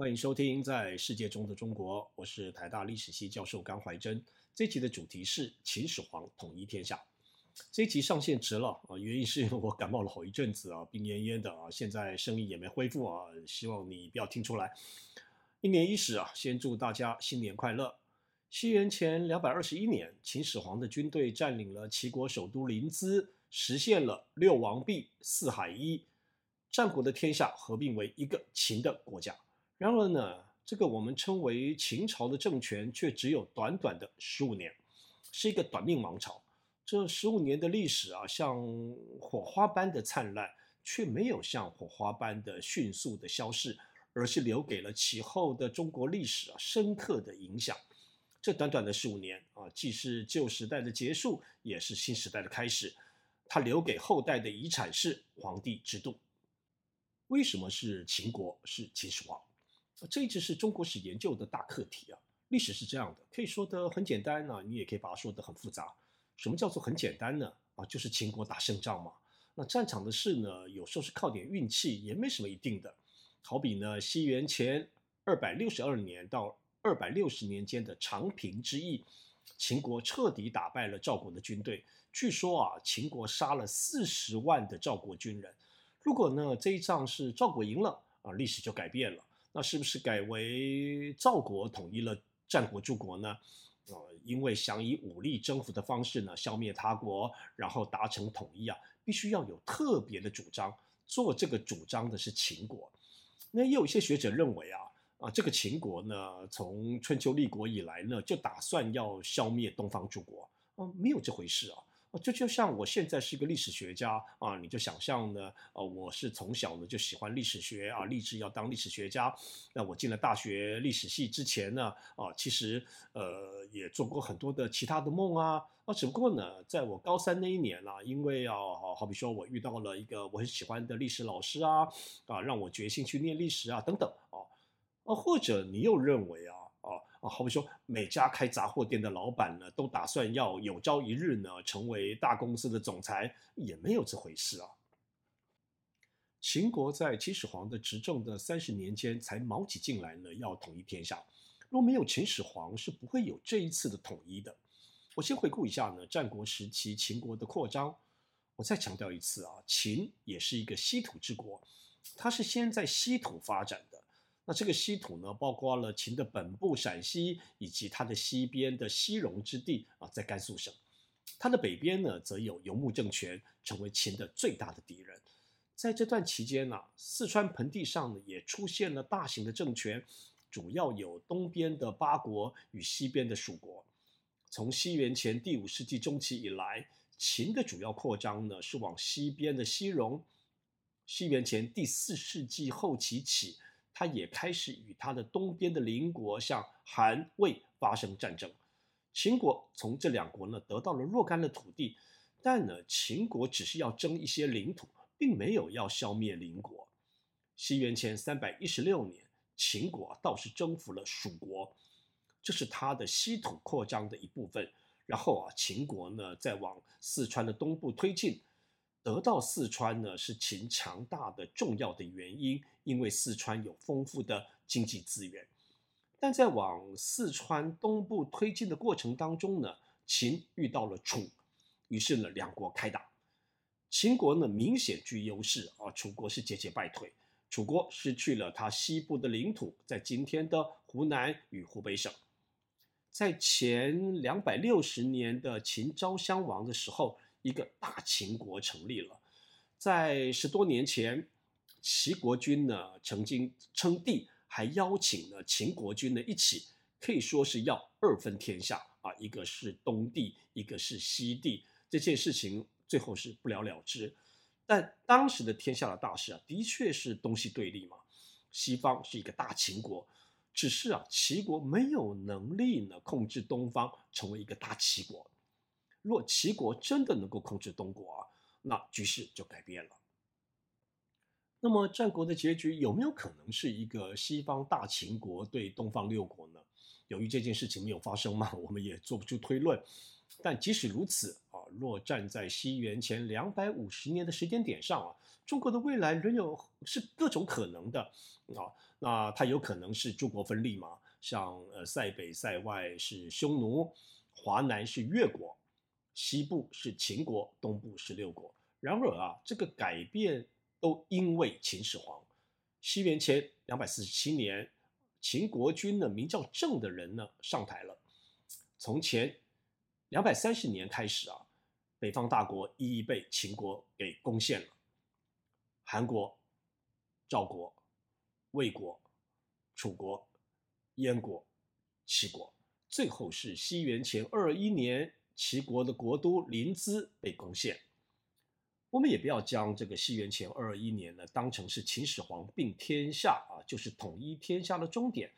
欢迎收听《在世界中的中国》，我是台大历史系教授甘怀真。这集的主题是秦始皇统一天下。这期上线迟了啊，原因是因为我感冒了好一阵子啊，病恹恹的啊，现在声音也没恢复啊，希望你不要听出来。一年伊始啊，先祝大家新年快乐。西元前两百二十一年，秦始皇的军队占领了齐国首都临淄，实现了六王毕、四海一，战国的天下合并为一个秦的国家。然而呢，这个我们称为秦朝的政权却只有短短的十五年，是一个短命王朝。这十五年的历史啊，像火花般的灿烂，却没有像火花般的迅速的消逝，而是留给了其后的中国历史啊深刻的影响。这短短的十五年啊，既是旧时代的结束，也是新时代的开始。它留给后代的遗产是皇帝制度。为什么是秦国？是秦始皇？这一直是中国史研究的大课题啊！历史是这样的，可以说得很简单呢，你也可以把它说得很复杂。什么叫做很简单呢？啊，就是秦国打胜仗嘛。那战场的事呢，有时候是靠点运气，也没什么一定的。好比呢，西元前二百六十二年到二百六十年间的长平之役，秦国彻底打败了赵国的军队。据说啊，秦国杀了四十万的赵国军人。如果呢，这一仗是赵国赢了啊，历史就改变了。那是不是改为赵国统一了战国诸国呢？呃，因为想以武力征服的方式呢，消灭他国，然后达成统一啊，必须要有特别的主张。做这个主张的是秦国。那也有一些学者认为啊，啊，这个秦国呢，从春秋立国以来呢，就打算要消灭东方诸国。啊，没有这回事啊。这就像我现在是一个历史学家啊，你就想象呢，呃，我是从小呢就喜欢历史学啊，立志要当历史学家。那我进了大学历史系之前呢，啊，其实呃也做过很多的其他的梦啊，啊，只不过呢，在我高三那一年啊，因为啊，好比说我遇到了一个我很喜欢的历史老师啊，啊，让我决心去念历史啊，等等啊，啊，或者你又认为啊。啊，好比说，每家开杂货店的老板呢，都打算要有朝一日呢，成为大公司的总裁，也没有这回事啊。秦国在秦始皇的执政的三十年间，才卯起劲来呢，要统一天下。若没有秦始皇，是不会有这一次的统一的。我先回顾一下呢，战国时期秦国的扩张。我再强调一次啊，秦也是一个稀土之国，它是先在稀土发展的。那这个稀土呢，包括了秦的本部陕西，以及它的西边的西戎之地啊，在甘肃省。它的北边呢，则有游牧政权，成为秦的最大的敌人。在这段期间呢、四川盆地上呢，也出现了大型的政权，主要有东边的八国与西边的蜀国。从西元前第五世纪中期以来，秦的主要扩张呢，是往西边的西戎。西元前第四世纪后期起。他也开始与他的东边的邻国，像韩、魏发生战争。秦国从这两国呢得到了若干的土地，但呢，秦国只是要争一些领土，并没有要消灭邻国。西元前三百一十六年，秦国倒是征服了蜀国，这是他的稀土扩张的一部分。然后啊，秦国呢再往四川的东部推进。得到四川呢，是秦强大的重要的原因，因为四川有丰富的经济资源。但在往四川东部推进的过程当中呢，秦遇到了楚，于是呢，两国开打。秦国呢明显居优势啊，楚国是节节败退。楚国失去了它西部的领土，在今天的湖南与湖北省。在前两百六十年的秦昭襄王的时候。一个大秦国成立了，在十多年前，齐国君呢曾经称帝，还邀请了秦国君呢一起，可以说是要二分天下啊，一个是东帝，一个是西帝。这件事情最后是不了了之。但当时的天下的大势啊，的确是东西对立嘛，西方是一个大秦国，只是啊，齐国没有能力呢控制东方，成为一个大齐国。若齐国真的能够控制东国啊，那局势就改变了。那么战国的结局有没有可能是一个西方大秦国对东方六国呢？由于这件事情没有发生嘛，我们也做不出推论。但即使如此啊，若站在西元前两百五十年的时间点上啊，中国的未来仍有是各种可能的啊。那它有可能是诸国分立嘛？像呃塞北塞外是匈奴，华南是越国，西部是秦国，东部是六国。然而啊，这个改变都因为秦始皇。西元前两百四十七年，秦国君呢，名叫郑的人呢上台了。从前两百三十年开始啊，北方大国一一被秦国给攻陷了，韩国、赵国、魏国、楚国、燕国、齐国，最后是西元前二二一年，齐国的国都临淄被攻陷。我们也不要将这个西元前二二一年呢当成是秦始皇并天下啊，就是统一天下的终点。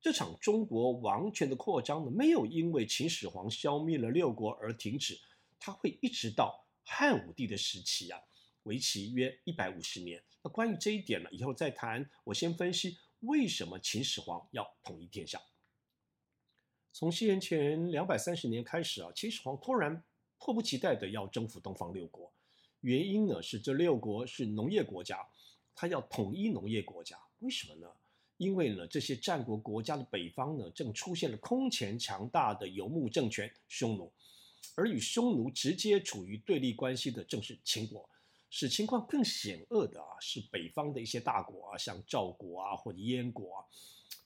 这场中国王权的扩张呢，没有因为秦始皇消灭了六国而停止，它会一直到汉武帝的时期啊，为期约一百五十年。那关于这一点呢，以后再谈。我先分析为什么秦始皇要统一天下。从西元前两百三十年开始啊，秦始皇突然迫不及待地要征服东方六国，原因呢是这六国是农业国家，他要统一农业国家。为什么呢？因为呢，这些战国国家的北方呢，正出现了空前强大的游牧政权匈奴，而与匈奴直接处于对立关系的正是秦国。使情况更险恶的啊，是北方的一些大国啊，像赵国啊或者燕国啊，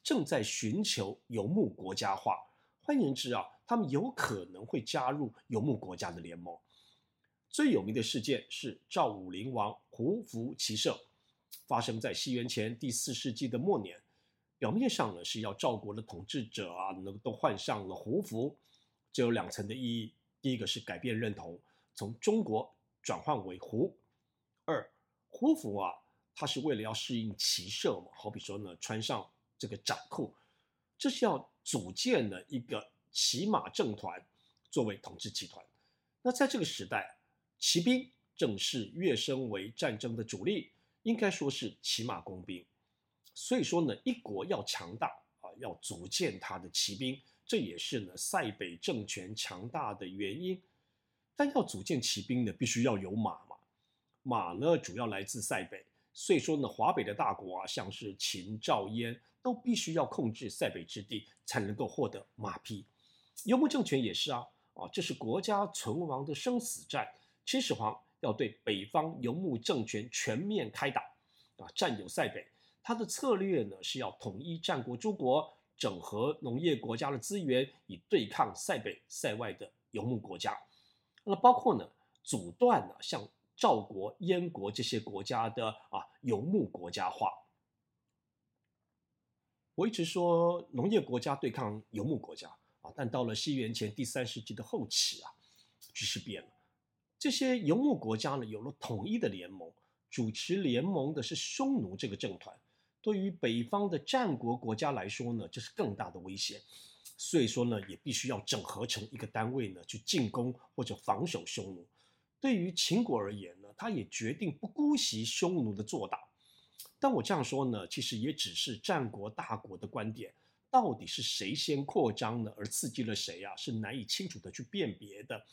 正在寻求游牧国家化。换言之啊，他们有可能会加入游牧国家的联盟。最有名的事件是赵武灵王胡服骑射。发生在西元前第四世纪的末年，表面上呢是要赵国的统治者啊，能都换上了胡服，这有两层的意义。第一个是改变认同，从中国转换为胡；二，胡服啊，它是为了要适应骑射嘛，好比说呢，穿上这个长裤，这是要组建了一个骑马政团作为统治集团。那在这个时代，骑兵正式跃升为战争的主力。应该说是骑马工兵，所以说呢，一国要强大啊，要组建他的骑兵，这也是呢塞北政权强大的原因。但要组建骑兵呢，必须要有马嘛，马呢主要来自塞北，所以说呢，华北的大国啊，像是秦、赵、燕，都必须要控制塞北之地，才能够获得马匹。游牧政权也是啊，啊，这是国家存亡的生死战。秦始皇。要对北方游牧政权全面开打，啊，占有塞北，他的策略呢是要统一战国诸国，整合农业国家的资源，以对抗塞北、塞外的游牧国家。那包括呢，阻断呢像赵国、燕国这些国家的啊游牧国家化。我一直说农业国家对抗游牧国家啊，但到了西元前第三世纪的后期啊，局势变了。这些游牧国家呢，有了统一的联盟，主持联盟的是匈奴这个政团。对于北方的战国国家来说呢，这是更大的威胁。所以说呢，也必须要整合成一个单位呢，去进攻或者防守匈奴。对于秦国而言呢，他也决定不姑息匈奴的做大。但我这样说呢，其实也只是战国大国的观点。到底是谁先扩张呢？而刺激了谁啊？是难以清楚的去辨别的。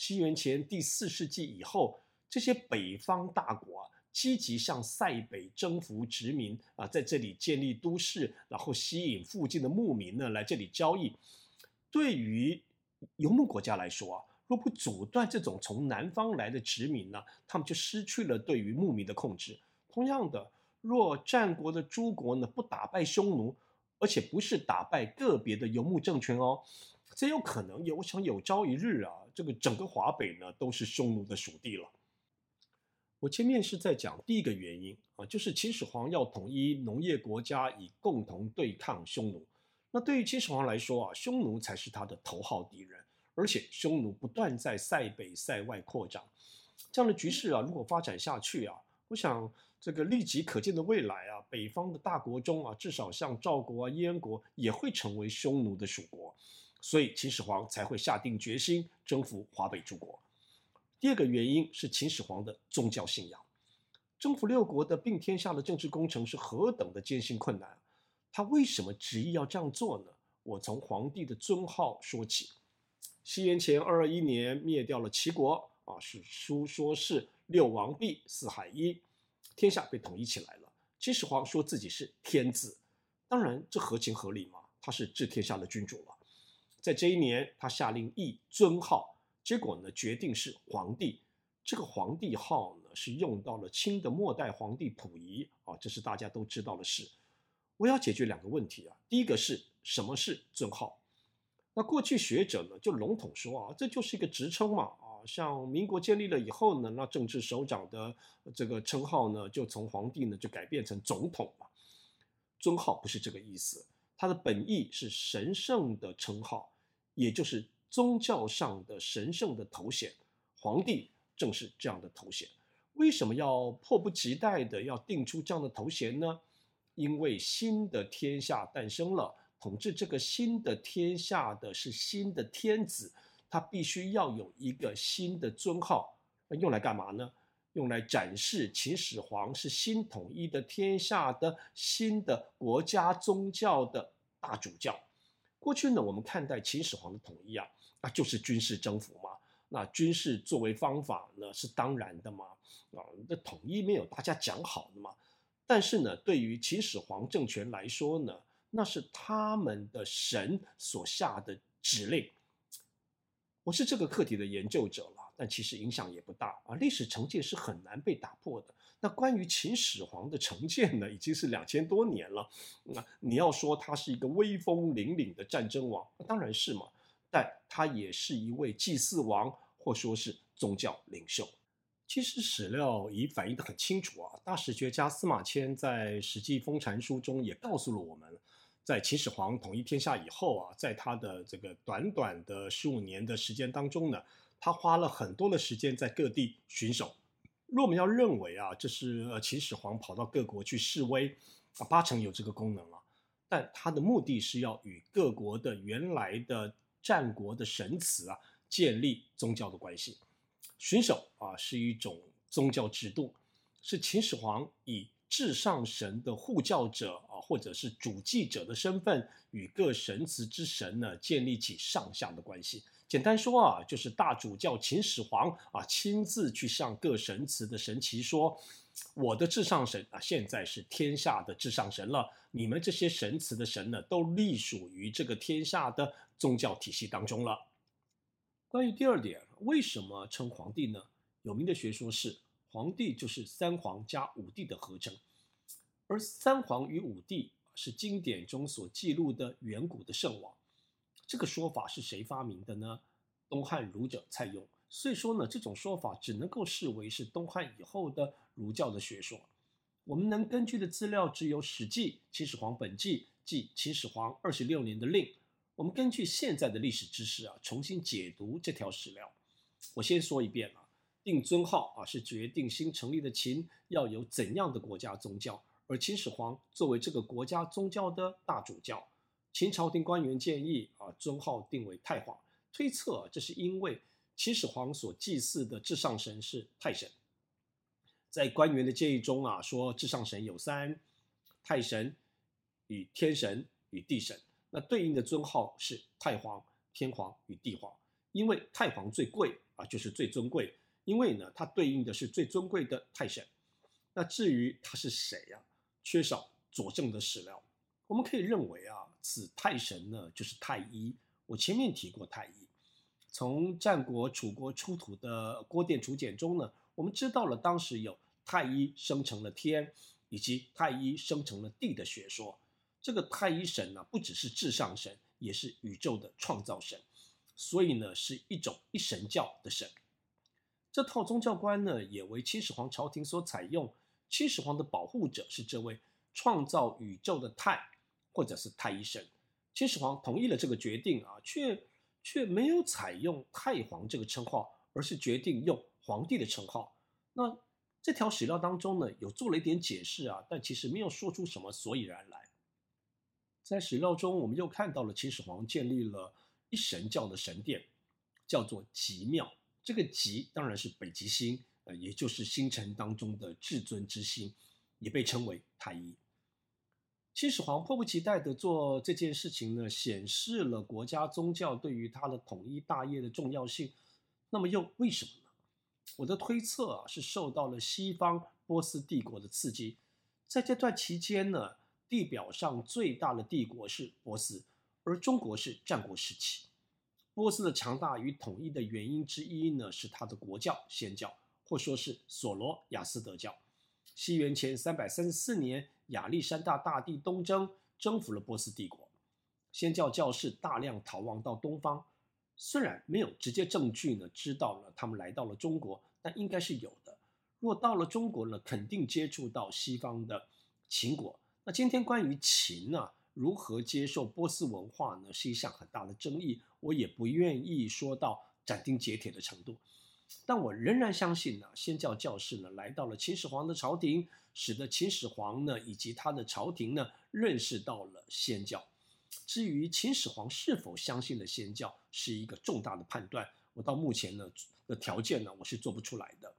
西元前第四世纪以后，这些北方大国啊，积极向塞北征服殖民啊，在这里建立都市，然后吸引附近的牧民呢来这里交易。对于游牧国家来说啊，若不阻断这种从南方来的殖民呢，他们就失去了对于牧民的控制。同样的，若战国的诸国呢不打败匈奴，而且不是打败个别的游牧政权哦。这有可能有，我想有朝一日啊，这个整个华北呢都是匈奴的属地了。我前面是在讲第一个原因啊，就是秦始皇要统一农业国家，以共同对抗匈奴。那对于秦始皇来说啊，匈奴才是他的头号敌人，而且匈奴不断在塞北、塞外扩张，这样的局势啊，如果发展下去啊，我想这个立即可见的未来啊，北方的大国中啊，至少像赵国啊、燕国也会成为匈奴的属国。所以秦始皇才会下定决心征服华北诸国。第二个原因是秦始皇的宗教信仰。征服六国的并天下的政治工程是何等的艰辛困难，他为什么执意要这样做呢？我从皇帝的尊号说起。西元前二二一年灭掉了齐国啊，史书说是六王毕，四海一，天下被统一起来了。秦始皇说自己是天子，当然这合情合理嘛，他是治天下的君主了。在这一年，他下令议尊号，结果呢，决定是皇帝。这个皇帝号呢，是用到了清的末代皇帝溥仪啊，这是大家都知道的事。我要解决两个问题啊，第一个是什么是尊号？那过去学者呢，就笼统说啊，这就是一个职称嘛啊，像民国建立了以后呢，那政治首长的这个称号呢，就从皇帝呢就改变成总统嘛。尊号不是这个意思，它的本意是神圣的称号，也就是宗教上的神圣的头衔。皇帝正是这样的头衔。为什么要迫不及待的要定出这样的头衔呢？因为新的天下诞生了。统治这个新的天下的是新的天子，他必须要有一个新的尊号，用来干嘛呢？用来展示秦始皇是新统一的天下的新的国家宗教的大主教。过去呢，我们看待秦始皇的统一啊，那就是军事征服嘛。那军事作为方法呢，是当然的嘛。啊，这统一没有大家讲好的嘛。但是呢，对于秦始皇政权来说呢，那是他们的神所下的指令。我是这个课题的研究者了，但其实影响也不大啊。历史成见是很难被打破的。那关于秦始皇的成见呢，已经是两千多年了。那你要说他是一个威风凛凛的战争王，当然是嘛。但他也是一位祭祀王，或说是宗教领袖。其实史料已反映得很清楚啊。大史学家司马迁在《史记封禅书》中也告诉了我们。在秦始皇统一天下以后啊，在他的这个短短的十五年的时间当中呢，他花了很多的时间在各地巡守。若我们要认为啊，这是呃秦始皇跑到各国去示威啊，八成有这个功能啊。但他的目的是要与各国的原来的战国的神祠啊建立宗教的关系。巡守啊是一种宗教制度，是秦始皇以至上神的护教者或者是主祭者的身份，与各神祠之神呢建立起上下的关系。简单说啊，就是大主教秦始皇啊亲自去向各神祠的神祇说：“我的至上神啊，现在是天下的至上神了。你们这些神祠的神呢，都隶属于这个天下的宗教体系当中了。”关于第二点，为什么称皇帝呢？有名的学说是。皇帝就是三皇加五帝的合称，而三皇与五帝是经典中所记录的远古的圣王。这个说法是谁发明的呢？东汉儒者蔡邕。所以说呢，这种说法只能够视为是东汉以后的儒教的学说。我们能根据的资料只有《史记·秦始皇本纪》，即秦始皇二十六年的令。我们根据现在的历史知识啊，重新解读这条史料。我先说一遍啊。定尊号啊，是决定新成立的秦要有怎样的国家宗教，而秦始皇作为这个国家宗教的大主教，秦朝廷官员建议啊，尊号定为太皇，推测这是因为秦始皇所祭祀的至上神是太神。在官员的建议中啊，说至上神有三：太神与天神与地神，那对应的尊号是太皇、天皇与地皇，因为太皇最贵啊，就是最尊贵。因为呢，它对应的是最尊贵的太神。那至于他是谁呀？缺少佐证的史料。我们可以认为啊，此太神呢就是太一。我前面提过太一。从战国楚国出土的《郭店楚简》中呢，我们知道了当时有太一生成了天，以及太一生成了地的学说。这个太一神呢，不只是至上神，也是宇宙的创造神，所以呢，是一种一神教的神。这套宗教观呢，也为秦始皇朝廷所采用。秦始皇的保护者是这位创造宇宙的太，或者是太医神。秦始皇同意了这个决定啊，却却没有采用太皇这个称号，而是决定用皇帝的称号。那这条史料当中呢，有做了一点解释啊，但其实没有说出什么所以然来。在史料中，我们又看到了秦始皇建立了一神教的神殿，叫做极庙。这个极当然是北极星，呃，也就是星辰当中的至尊之星，也被称为太一。秦始皇迫不及待地做这件事情呢，显示了国家宗教对于他的统一大业的重要性。那么又为什么呢？我的推测啊，是受到了西方波斯帝国的刺激。在这段期间呢，地表上最大的帝国是波斯，而中国是战国时期。波斯的强大与统一的原因之一呢，是他的国教祆教，或说是索罗亚斯德教。西元前三百三十四年，亚历山大大帝东征，征服了波斯帝国。祆教教士大量逃亡到东方，虽然没有直接证据呢，知道了他们来到了中国，但应该是有的。若到了中国呢，肯定接触到西方的秦国。那今天关于秦呢，如何接受波斯文化呢，是一项很大的争议。我也不愿意说到斩钉截铁的程度。但我仍然相信呢，先教教士呢来到了秦始皇的朝廷，使得秦始皇呢以及他的朝廷呢认识到了先教。至于秦始皇是否相信了先教，是一个重大的判断。我到目前呢的条件呢，我是做不出来的。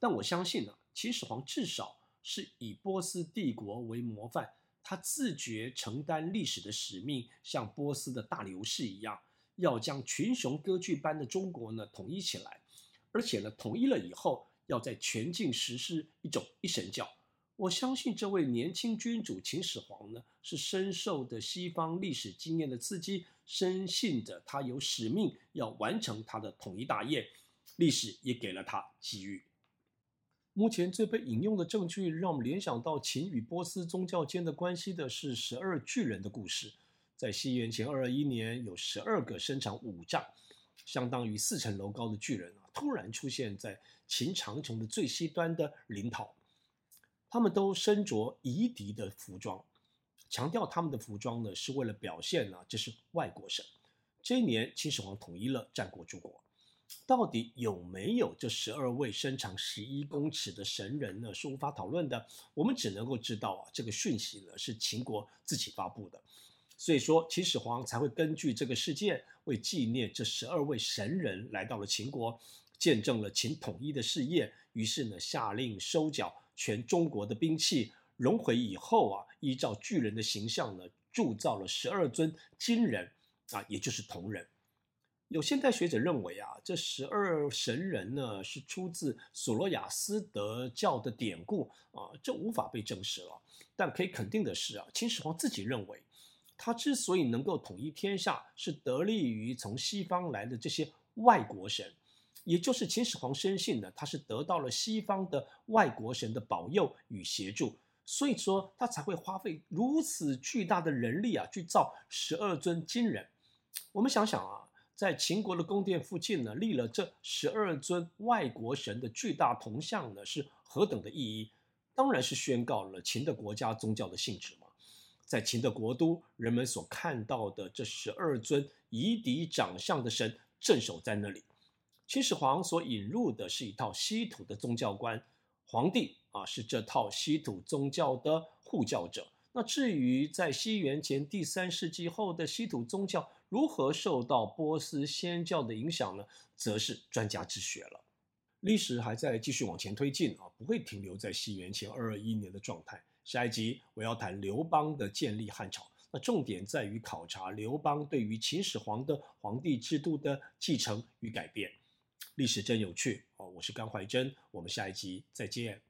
但我相信呢，秦始皇至少是以波斯帝国为模范，他自觉承担历史的使命，像波斯的大流士一样，要将群雄割据般的中国呢统一起来。而且呢，统一了以后，要在全境实施一种一神教。我相信这位年轻君主秦始皇呢，是深受的西方历史经验的刺激，深信着他有使命要完成他的统一大业。历史也给了他机遇。目前最被引用的证据，让我们联想到秦与波斯宗教间的关系的是十二巨人的故事。在西元前二二一年，有十二个身长五丈，相当于四层楼高的巨人啊，突然出现在秦长城的最西端的临洮。他们都身着夷狄的服装，强调他们的服装呢是为了表现呢，这是外国神。这一年，秦始皇统一了战国诸国，到底有没有这十二位身长十一公尺的神人呢？是无法讨论的。我们只能够知道啊，这个讯息呢是秦国自己发布的。所以说，秦始皇才会根据这个事件，为纪念这十二位神人来到了秦国，见证了秦统一的事业。于是呢，下令收缴全中国的兵器，熔毁以后啊，依照巨人的形象呢，铸造了十二尊金人啊，也就是铜人。有现代学者认为啊，这十二神人呢是出自索罗亚斯德教的典故啊，这无法被证实了。但可以肯定的是啊，秦始皇自己认为。他之所以能够统一天下，是得力于从西方来的这些外国神，也就是秦始皇深信呢，他是得到了西方的外国神的保佑与协助，所以说他才会花费如此巨大的人力啊，去造十二尊金人。我们想想啊，在秦国的宫殿附近呢，立了这十二尊外国神的巨大铜像呢，是何等的意义？当然是宣告了秦的国家宗教的性质嘛。在秦的国都，人们所看到的这十二尊夷狄长相的神镇守在那里。秦始皇所引入的是一套稀土的宗教观，皇帝啊是这套稀土宗教的护教者。那至于在西元前第三世纪后的稀土宗教如何受到波斯仙教的影响呢？则是专家之学了。历史还在继续往前推进啊，不会停留在西元前二二一年的状态。下一集我要谈刘邦的建立汉朝，那重点在于考察刘邦对于秦始皇的皇帝制度的继承与改变。历史真有趣哦，我是甘怀真，我们下一集再见。